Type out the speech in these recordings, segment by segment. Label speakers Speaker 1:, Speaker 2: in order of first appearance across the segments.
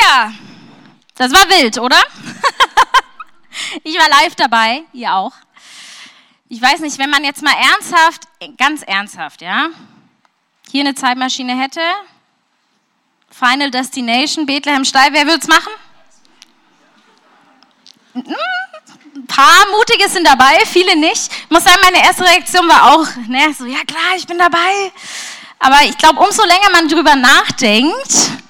Speaker 1: Ja, das war wild, oder? ich war live dabei, ihr auch. Ich weiß nicht, wenn man jetzt mal ernsthaft, ganz ernsthaft, ja, hier eine Zeitmaschine hätte, Final Destination, Bethlehem Steil, wer würde es machen? Ein paar Mutige sind dabei, viele nicht. Ich muss sagen, meine erste Reaktion war auch, ne, so, ja klar, ich bin dabei. Aber ich glaube, umso länger man drüber nachdenkt,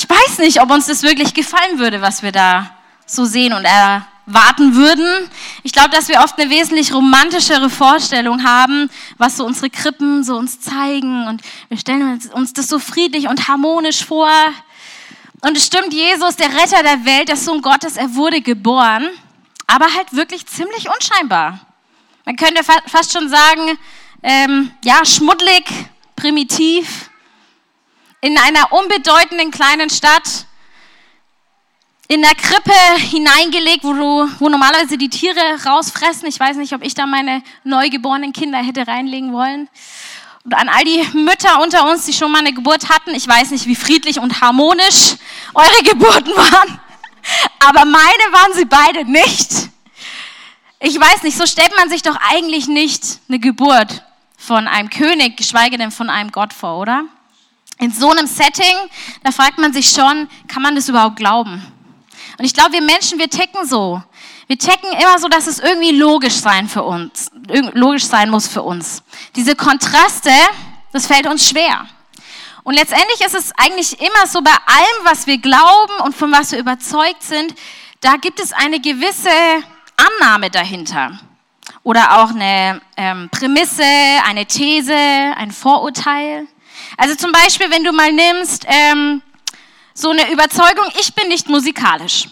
Speaker 1: ich weiß nicht, ob uns das wirklich gefallen würde, was wir da so sehen und erwarten würden. Ich glaube, dass wir oft eine wesentlich romantischere Vorstellung haben, was so unsere Krippen so uns zeigen. Und wir stellen uns das so friedlich und harmonisch vor. Und es stimmt, Jesus, der Retter der Welt, der Sohn Gottes, er wurde geboren, aber halt wirklich ziemlich unscheinbar. Man könnte fast schon sagen, ähm, ja, schmuddelig, primitiv, in einer unbedeutenden kleinen Stadt in der Krippe hineingelegt, wo, du, wo normalerweise die Tiere rausfressen. Ich weiß nicht, ob ich da meine neugeborenen Kinder hätte reinlegen wollen. Und an all die Mütter unter uns, die schon mal eine Geburt hatten, ich weiß nicht, wie friedlich und harmonisch eure Geburten waren, aber meine waren sie beide nicht. Ich weiß nicht, so stellt man sich doch eigentlich nicht eine Geburt von einem König, geschweige denn von einem Gott vor, oder? In so einem Setting, da fragt man sich schon, kann man das überhaupt glauben? Und ich glaube, wir Menschen, wir ticken so. Wir ticken immer so, dass es irgendwie logisch sein für uns, logisch sein muss für uns. Diese Kontraste, das fällt uns schwer. Und letztendlich ist es eigentlich immer so bei allem, was wir glauben und von was wir überzeugt sind, da gibt es eine gewisse Annahme dahinter. Oder auch eine ähm, Prämisse, eine These, ein Vorurteil. Also zum Beispiel, wenn du mal nimmst, ähm, so eine Überzeugung, ich bin nicht musikalisch.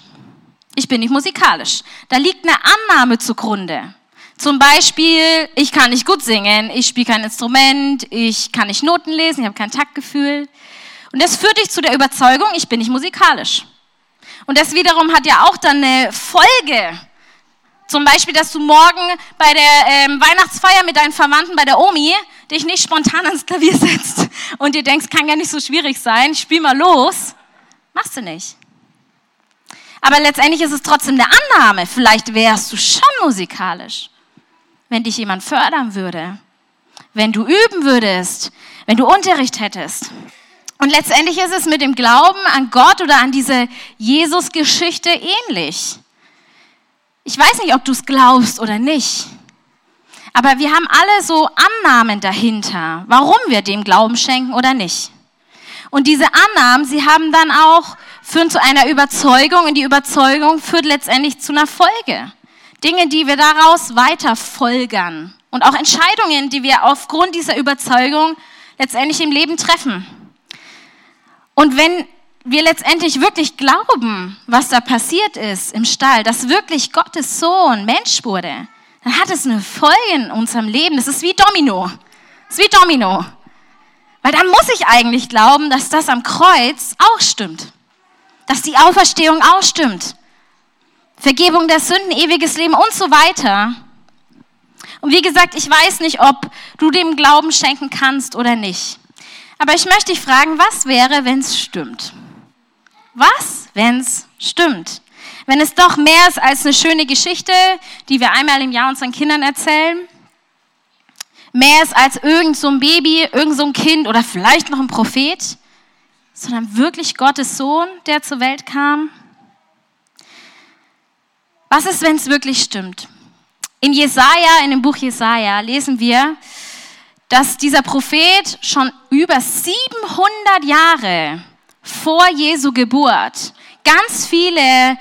Speaker 1: Ich bin nicht musikalisch. Da liegt eine Annahme zugrunde. Zum Beispiel, ich kann nicht gut singen, ich spiele kein Instrument, ich kann nicht Noten lesen, ich habe kein Taktgefühl. Und das führt dich zu der Überzeugung, ich bin nicht musikalisch. Und das wiederum hat ja auch dann eine Folge. Zum Beispiel, dass du morgen bei der ähm, Weihnachtsfeier mit deinen Verwandten bei der Omi dich nicht spontan ans Klavier setzt und dir denkst, kann ja nicht so schwierig sein, spiel mal los, machst du nicht. Aber letztendlich ist es trotzdem eine Annahme. Vielleicht wärst du schon musikalisch, wenn dich jemand fördern würde, wenn du üben würdest, wenn du Unterricht hättest. Und letztendlich ist es mit dem Glauben an Gott oder an diese Jesus-Geschichte ähnlich. Ich weiß nicht, ob du es glaubst oder nicht. Aber wir haben alle so Annahmen dahinter, warum wir dem Glauben schenken oder nicht. Und diese Annahmen, sie haben dann auch, führen zu einer Überzeugung und die Überzeugung führt letztendlich zu einer Folge. Dinge, die wir daraus weiter folgern und auch Entscheidungen, die wir aufgrund dieser Überzeugung letztendlich im Leben treffen. Und wenn wir letztendlich wirklich glauben, was da passiert ist im Stall, dass wirklich Gottes Sohn Mensch wurde, dann hat es eine Folge in unserem Leben. Das ist wie Domino. Das ist wie Domino. Weil dann muss ich eigentlich glauben, dass das am Kreuz auch stimmt. Dass die Auferstehung auch stimmt. Vergebung der Sünden, ewiges Leben und so weiter. Und wie gesagt, ich weiß nicht, ob du dem Glauben schenken kannst oder nicht. Aber ich möchte dich fragen, was wäre, wenn es stimmt? Was, wenn es stimmt? Wenn es doch mehr ist als eine schöne Geschichte, die wir einmal im Jahr unseren Kindern erzählen, mehr ist als irgend so ein Baby, irgend so ein Kind oder vielleicht noch ein Prophet, sondern wirklich Gottes Sohn, der zur Welt kam? Was ist, wenn es wirklich stimmt? In Jesaja, in dem Buch Jesaja, lesen wir, dass dieser Prophet schon über 700 Jahre vor Jesu Geburt ganz viele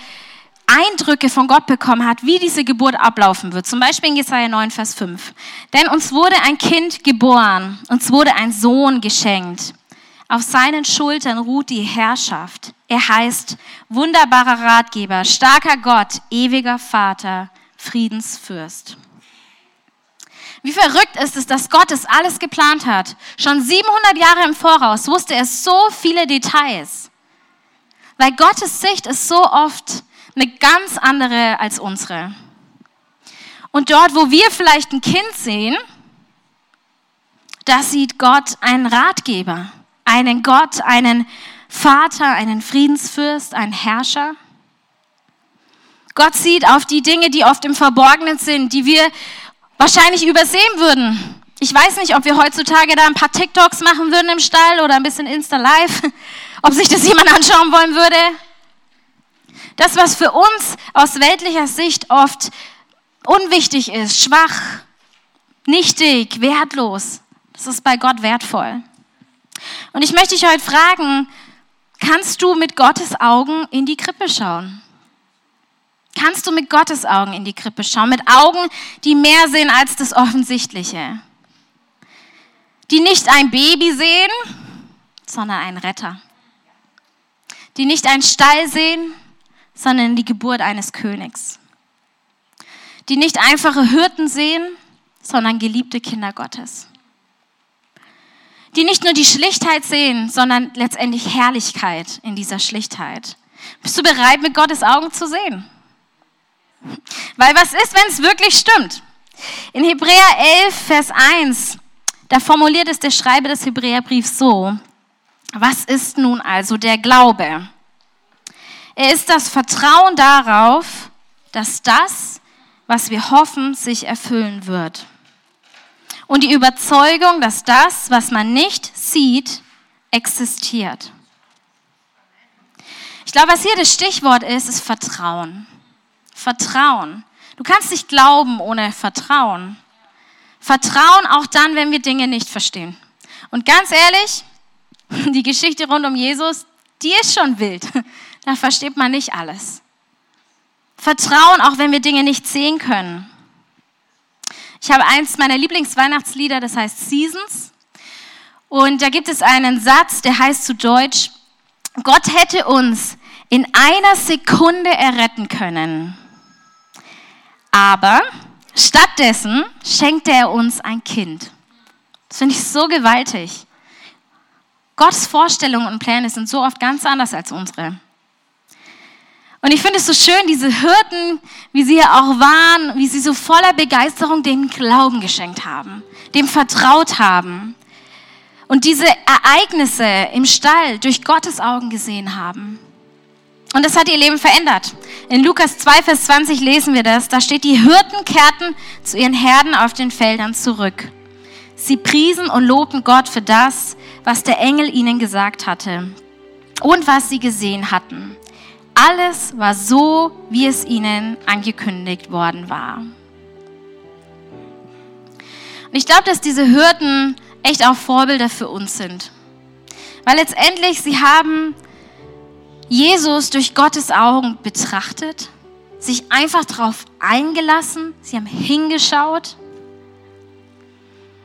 Speaker 1: Eindrücke von Gott bekommen hat, wie diese Geburt ablaufen wird. Zum Beispiel in Jesaja 9, Vers 5. Denn uns wurde ein Kind geboren, uns wurde ein Sohn geschenkt. Auf seinen Schultern ruht die Herrschaft. Er heißt wunderbarer Ratgeber, starker Gott, ewiger Vater, Friedensfürst. Wie verrückt ist es, dass Gott es alles geplant hat. Schon 700 Jahre im Voraus wusste er so viele Details. Weil Gottes Sicht ist so oft eine ganz andere als unsere. Und dort, wo wir vielleicht ein Kind sehen, da sieht Gott einen Ratgeber, einen Gott, einen Vater, einen Friedensfürst, einen Herrscher. Gott sieht auf die Dinge, die oft im Verborgenen sind, die wir wahrscheinlich übersehen würden. Ich weiß nicht, ob wir heutzutage da ein paar TikToks machen würden im Stall oder ein bisschen Insta Live, ob sich das jemand anschauen wollen würde. Das, was für uns aus weltlicher Sicht oft unwichtig ist, schwach, nichtig, wertlos, das ist bei Gott wertvoll. Und ich möchte dich heute fragen, kannst du mit Gottes Augen in die Krippe schauen? Kannst du mit Gottes Augen in die Krippe schauen? Mit Augen, die mehr sehen als das Offensichtliche. Die nicht ein Baby sehen, sondern einen Retter. Die nicht einen Stall sehen, sondern die Geburt eines Königs. Die nicht einfache Hirten sehen, sondern geliebte Kinder Gottes. Die nicht nur die Schlichtheit sehen, sondern letztendlich Herrlichkeit in dieser Schlichtheit. Bist du bereit, mit Gottes Augen zu sehen? Weil was ist, wenn es wirklich stimmt? In Hebräer 11, Vers 1, da formuliert es der Schreiber des Hebräerbriefs so, was ist nun also der Glaube? Er ist das Vertrauen darauf, dass das, was wir hoffen, sich erfüllen wird. Und die Überzeugung, dass das, was man nicht sieht, existiert. Ich glaube, was hier das Stichwort ist, ist Vertrauen. Vertrauen. Du kannst nicht glauben ohne Vertrauen. Vertrauen auch dann, wenn wir Dinge nicht verstehen. Und ganz ehrlich, die Geschichte rund um Jesus, die ist schon wild. Da versteht man nicht alles. Vertrauen auch, wenn wir Dinge nicht sehen können. Ich habe eins meiner Lieblingsweihnachtslieder, das heißt Seasons. Und da gibt es einen Satz, der heißt zu Deutsch, Gott hätte uns in einer Sekunde erretten können. Aber stattdessen schenkte er uns ein Kind. Das finde ich so gewaltig. Gottes Vorstellungen und Pläne sind so oft ganz anders als unsere. Und ich finde es so schön, diese Hirten, wie sie ja auch waren, wie sie so voller Begeisterung dem Glauben geschenkt haben, dem vertraut haben und diese Ereignisse im Stall durch Gottes Augen gesehen haben. Und das hat ihr Leben verändert. In Lukas 2, Vers 20 lesen wir das. Da steht, die Hirten kehrten zu ihren Herden auf den Feldern zurück. Sie priesen und lobten Gott für das, was der Engel ihnen gesagt hatte und was sie gesehen hatten. Alles war so, wie es ihnen angekündigt worden war. Und ich glaube, dass diese Hirten echt auch Vorbilder für uns sind. Weil letztendlich sie haben Jesus durch Gottes Augen betrachtet, sich einfach darauf eingelassen, sie haben hingeschaut,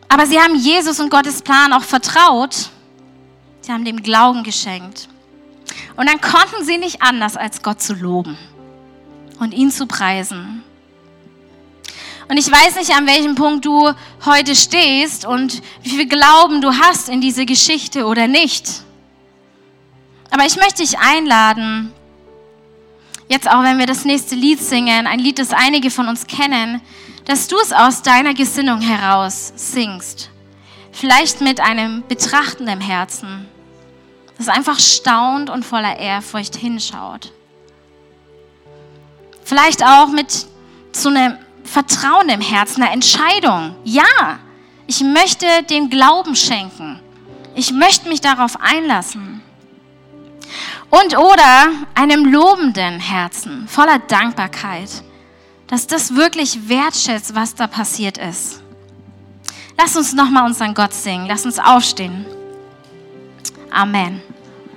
Speaker 1: aber sie haben Jesus und Gottes Plan auch vertraut, sie haben dem Glauben geschenkt. Und dann konnten sie nicht anders, als Gott zu loben und ihn zu preisen. Und ich weiß nicht, an welchem Punkt du heute stehst und wie viel Glauben du hast in diese Geschichte oder nicht. Aber ich möchte dich einladen, jetzt auch wenn wir das nächste Lied singen, ein Lied, das einige von uns kennen, dass du es aus deiner Gesinnung heraus singst. Vielleicht mit einem betrachtenden Herzen, das einfach staunt und voller Ehrfurcht hinschaut. Vielleicht auch mit so einem Vertrauen im Herzen, einer Entscheidung. Ja, ich möchte dem Glauben schenken. Ich möchte mich darauf einlassen. Und oder einem lobenden Herzen, voller Dankbarkeit, dass das wirklich wertschätzt, was da passiert ist. Lass uns nochmal unseren Gott singen. Lass uns aufstehen. Amen.